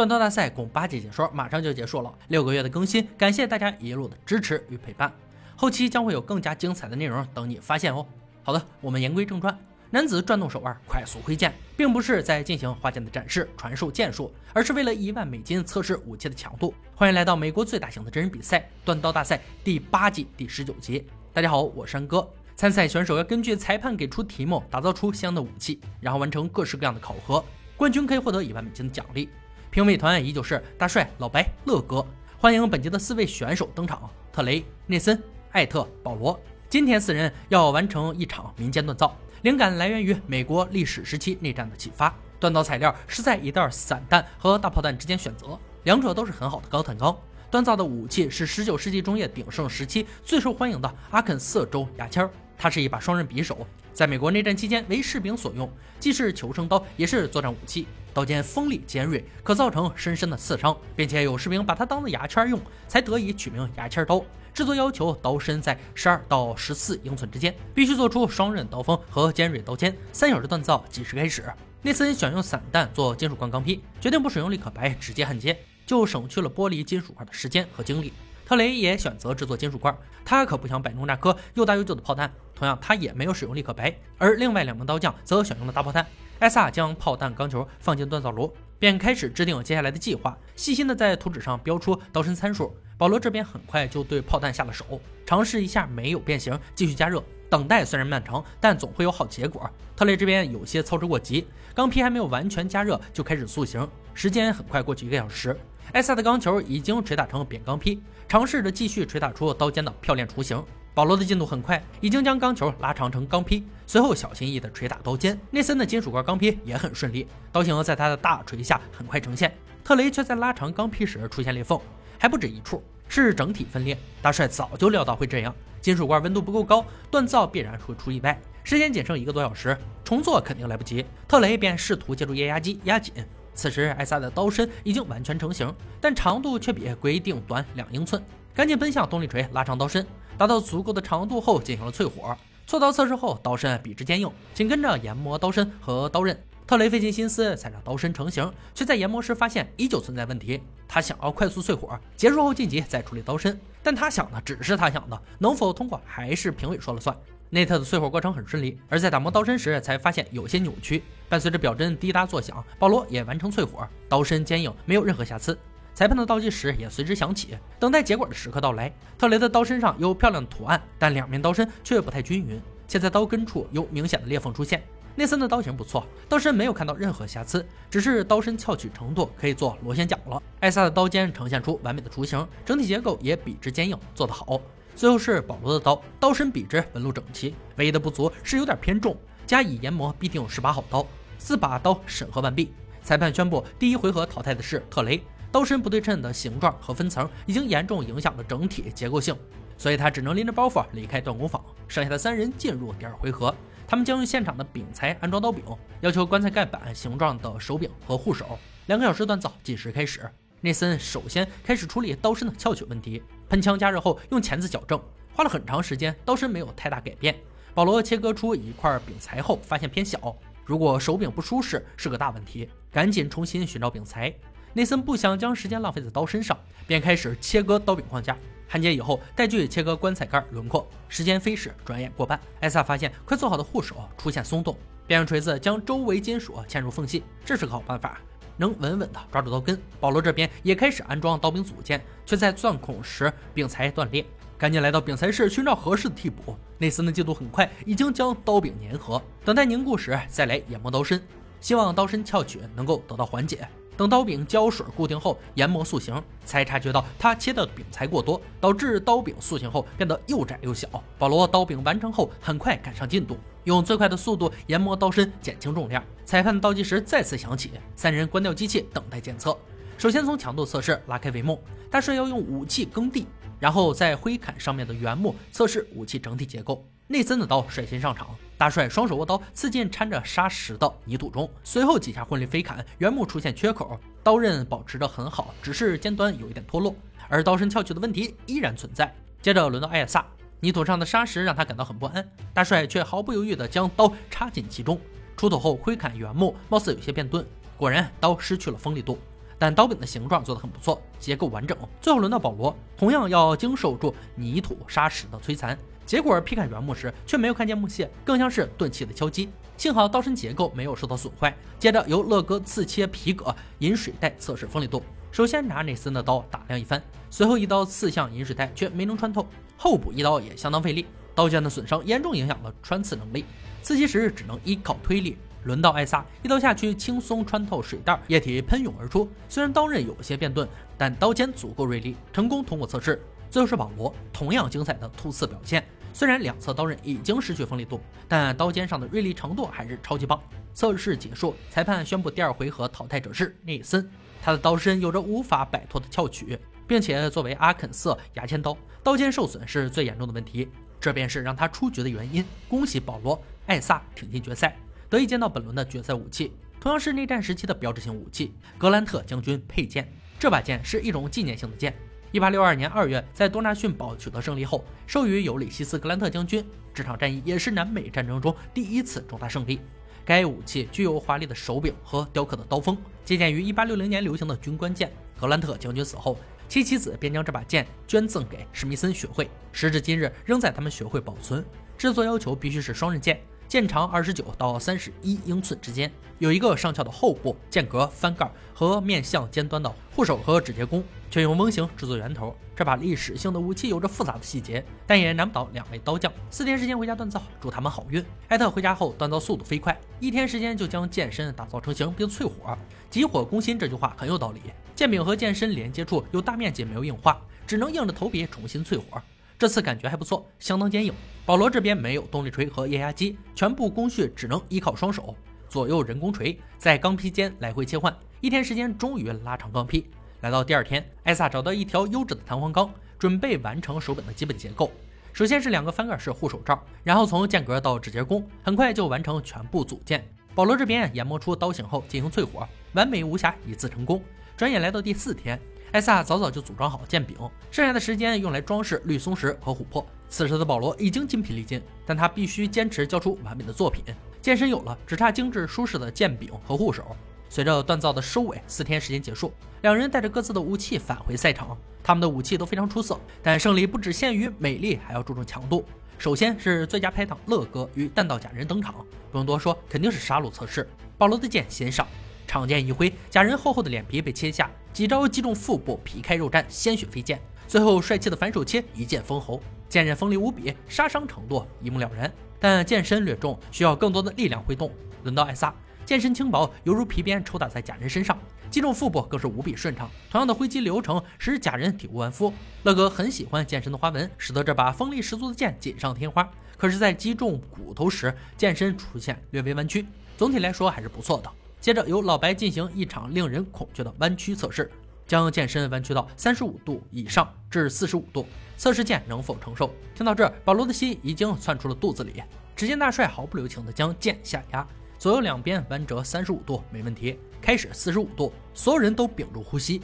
断刀大赛共八集解说马上就结束了，六个月的更新，感谢大家一路的支持与陪伴。后期将会有更加精彩的内容等你发现哦。好的，我们言归正传。男子转动手腕，快速挥剑，并不是在进行花剑的展示、传授剑术，而是为了一万美金测试武器的强度。欢迎来到美国最大型的真人比赛——断刀大赛第八季第十九集。大家好，我是山哥。参赛选手要根据裁判给出题目，打造出相应的武器，然后完成各式各样的考核。冠军可以获得一万美金的奖励。评委团依旧是大帅、老白、乐哥。欢迎本集的四位选手登场：特雷、内森、艾特、保罗。今天四人要完成一场民间锻造。灵感来源于美国历史时期内战的启发。锻造材料是在一袋散弹和大炮弹之间选择，两者都是很好的高碳钢。锻造的武器是19世纪中叶鼎盛时期最受欢迎的阿肯色州牙签儿，它是一把双刃匕首，在美国内战期间为士兵所用，既是求生刀，也是作战武器。刀尖锋利尖锐，可造成深深的刺伤，并且有士兵把它当做牙签用，才得以取名牙签刀。制作要求刀身在十二到十四英寸之间，必须做出双刃刀锋和尖锐刀尖。三小时锻造计时开始。内森选用散弹做金属罐钢坯，决定不使用立可白，直接焊接，就省去了剥离金属块的时间和精力。特雷也选择制作金属块，他可不想摆弄那颗又大又旧的炮弹。同样，他也没有使用立可白。而另外两名刀匠则选用了大炮弹。艾萨将炮弹钢球放进锻造炉，便开始制定接下来的计划，细心的在图纸上标出刀身参数。保罗这边很快就对炮弹下了手，尝试一下没有变形，继续加热。等待虽然漫长，但总会有好结果。特雷这边有些操之过急，钢坯还没有完全加热就开始塑形，时间很快过去一个小时。艾萨的钢球已经锤打成扁钢坯，尝试着继续锤打出刀尖的漂亮雏形。保罗的进度很快，已经将钢球拉长成钢坯，随后小心翼翼地锤打刀尖。内森的金属块钢坯也很顺利，刀形在他的大锤下很快呈现。特雷却在拉长钢坯时出现裂缝。还不止一处，是整体分裂。大帅早就料到会这样，金属罐温度不够高，锻造必然会出意外。时间仅剩一个多小时，重做肯定来不及。特雷便试图借助液压机压紧。此时，艾萨的刀身已经完全成型，但长度却比规定短两英寸。赶紧奔向动力锤，拉长刀身，达到足够的长度后进行了淬火。锉刀测试后，刀身笔直坚硬。紧跟着研磨刀身和刀刃。特雷费尽心思才让刀身成型，却在研磨时发现依旧存在问题。他想要快速淬火，结束后晋级再处理刀身，但他想的只是他想的，能否通过还是评委说了算。内特的淬火过程很顺利，而在打磨刀身时才发现有些扭曲。伴随着表针滴答作响，保罗也完成淬火，刀身坚硬，没有任何瑕疵。裁判的倒计时也随之响起，等待结果的时刻到来。特雷的刀身上有漂亮的图案，但两面刀身却不太均匀，且在刀根处有明显的裂缝出现。内森的刀型不错，刀身没有看到任何瑕疵，只是刀身翘曲程度可以做螺旋桨了。艾萨的刀尖呈现出完美的雏形，整体结构也笔直坚硬，做得好。最后是保罗的刀，刀身笔直，纹路整齐，唯一的不足是有点偏重，加以研磨必定有十把好刀。四把刀审核完毕，裁判宣布第一回合淘汰的是特雷。刀身不对称的形状和分层已经严重影响了整体结构性，所以他只能拎着包袱离开锻工坊。剩下的三人进入第二回合。他们将用现场的饼材安装刀柄，要求棺材盖板形状的手柄和护手。两个小时锻造计时开始。内森首先开始处理刀身的翘曲问题，喷枪加热后用钳子矫正，花了很长时间，刀身没有太大改变。保罗切割出一块饼材后发现偏小，如果手柄不舒适是个大问题，赶紧重新寻找饼材。内森不想将时间浪费在刀身上，便开始切割刀柄框架。焊接以后，带锯切割棺材盖轮廓。时间飞逝，转眼过半。艾萨发现快做好的护手出现松动，便用锤子将周围金属嵌入缝隙，这是个好办法，能稳稳地抓住刀根。保罗这边也开始安装刀柄组件，却在钻孔时柄材断裂，赶紧来到柄材室寻找合适的替补。内森的进度很快，已经将刀柄粘合，等待凝固时再来研磨刀身，希望刀身翘曲能够得到缓解。等刀柄胶水固定后，研磨塑形，才察觉到他切的柄材过多，导致刀柄塑形后变得又窄又小。保罗刀柄完成后，很快赶上进度，用最快的速度研磨刀身，减轻重量。裁判倒计时再次响起，三人关掉机器，等待检测。首先从强度测试拉开帷幕，大帅要用武器耕地，然后在挥砍上面的原木测试武器整体结构。内森的刀率先上场，大帅双手握刀刺进掺着沙石的泥土中，随后几下混力飞砍，原木出现缺口，刀刃保持得很好，只是尖端有一点脱落，而刀身翘曲的问题依然存在。接着轮到艾尔萨，泥土上的沙石让他感到很不安，大帅却毫不犹豫地将刀插进其中，出土后挥砍原木，貌似有些变钝，果然刀失去了锋利度。但刀柄的形状做得很不错，结构完整。最后轮到保罗，同样要经受住泥土、沙石的摧残，结果劈砍原木时却没有看见木屑，更像是钝器的敲击。幸好刀身结构没有受到损坏。接着由乐哥刺切皮革引水袋测试锋利度。首先拿内森的刀打量一番，随后一刀刺向饮水袋，却没能穿透。后补一刀也相当费力，刀尖的损伤严重影响了穿刺能力。刺击时只能依靠推力。轮到艾萨，一刀下去轻松穿透水袋，液体喷涌而出。虽然刀刃有些变钝，但刀尖足够锐利，成功通过测试。最后是保罗，同样精彩的突刺表现。虽然两侧刀刃已经失去锋利度，但刀尖上的锐利程度还是超级棒。测试结束，裁判宣布第二回合淘汰者是内森。他的刀身有着无法摆脱的翘曲，并且作为阿肯色牙签刀，刀尖受损是最严重的问题，这便是让他出局的原因。恭喜保罗·艾萨挺进决赛，得以见到本轮的决赛武器，同样是内战时期的标志性武器——格兰特将军佩剑。这把剑是一种纪念性的剑。一八六二年二月，在多纳逊堡取得胜利后，授予尤里西斯·格兰特将军。这场战役也是南北战争中第一次重大胜利。该武器具有华丽的手柄和雕刻的刀锋，借鉴于一八六零年流行的军官剑。格兰特将军死后，其妻子便将这把剑捐赠给史密森学会，时至今日仍在他们学会保存。制作要求必须是双刃剑。剑长二十九到三十一英寸之间，有一个上翘的后部，剑格、翻盖和面向尖端的护手和指节弓，却用翁形制作圆头。这把历史性的武器有着复杂的细节，但也难不倒两位刀匠。四天时间回家锻造，祝他们好运。艾特回家后锻造速度飞快，一天时间就将剑身打造成型并淬火。急火攻心这句话很有道理。剑柄和剑身连接处有大面积没有硬化，只能硬着头皮重新淬火。这次感觉还不错，相当坚硬。保罗这边没有动力锤和液压机，全部工序只能依靠双手，左右人工锤在钢坯间来回切换。一天时间终于拉长钢坯。来到第二天，艾萨找到一条优质的弹簧钢，准备完成手柄的基本结构。首先是两个翻盖式护手罩，然后从间隔到指节弓，很快就完成全部组件。保罗这边研磨出刀型后进行淬火，完美无瑕，一次成功。转眼来到第四天。艾萨早早就组装好剑柄，剩下的时间用来装饰绿松石和琥珀。此时的保罗已经筋疲力尽，但他必须坚持交出完美的作品。剑身有了，只差精致舒适的剑柄和护手。随着锻造的收尾，四天时间结束，两人带着各自的武器返回赛场。他们的武器都非常出色，但胜利不只限于美丽，还要注重强度。首先是最佳拍档乐哥与弹道假人登场，不用多说，肯定是杀戮测试。保罗的剑先上。长剑一挥，假人厚厚的脸皮被切下，几招击中腹部，皮开肉绽，鲜血飞溅。最后帅气的反手切，一剑封喉，剑刃锋利无比，杀伤程度一目了然。但剑身略重，需要更多的力量挥动。轮到艾萨，剑身轻薄，犹如皮鞭抽打在假人身上，击中腹部更是无比顺畅。同样的挥击流程使假人体无完肤。乐哥很喜欢剑身的花纹，使得这把锋利十足的剑锦上添花。可是，在击中骨头时，剑身出现略微弯曲。总体来说还是不错的。接着由老白进行一场令人恐惧的弯曲测试，将剑身弯曲到三十五度以上至四十五度，测试剑能否承受。听到这，保罗的心已经窜出了肚子里。只见大帅毫不留情地将剑下压，左右两边弯折三十五度，没问题。开始四十五度，所有人都屏住呼吸。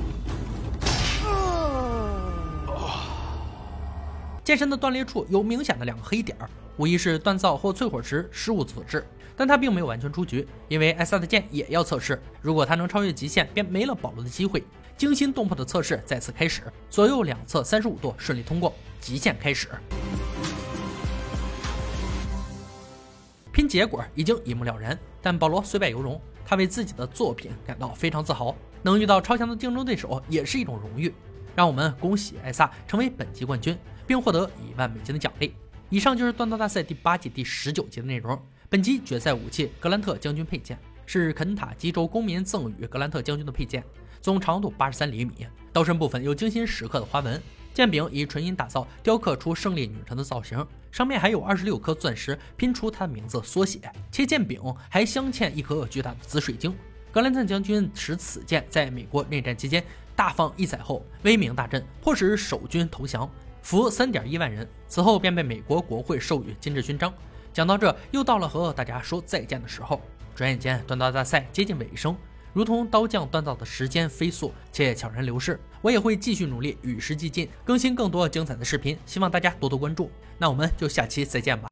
剑身的断裂处有明显的两个黑点儿，无疑是锻造或淬火时失误所致。但他并没有完全出局，因为艾萨的剑也要测试，如果他能超越极限，便没了保罗的机会。惊心动魄的测试再次开始，左右两侧三十五度顺利通过，极限开始。拼结果已经一目了然，但保罗虽败犹荣，他为自己的作品感到非常自豪。能遇到超强的竞争对手也是一种荣誉。让我们恭喜艾萨成为本季冠军，并获得一万美金的奖励。以上就是锻造大赛第八季第十九集的内容。本集决赛武器格兰特将军佩剑是肯塔基州公民赠予格兰特将军的佩剑，总长度八十三厘米，刀身部分有精心石刻的花纹，剑柄以纯银打造，雕刻出胜利女神的造型，上面还有二十六颗钻石拼出她的名字缩写，且剑柄还镶嵌一颗巨大的紫水晶。格兰特将军持此剑在美国内战期间。大放异彩后，威名大振，迫使守军投降，俘三点一万人。此后便被美国国会授予金质勋章。讲到这，又到了和大家说再见的时候。转眼间，锻造大赛接近尾声，如同刀匠锻造的时间飞速且悄然流逝。我也会继续努力，与时俱进，更新更多精彩的视频，希望大家多多关注。那我们就下期再见吧。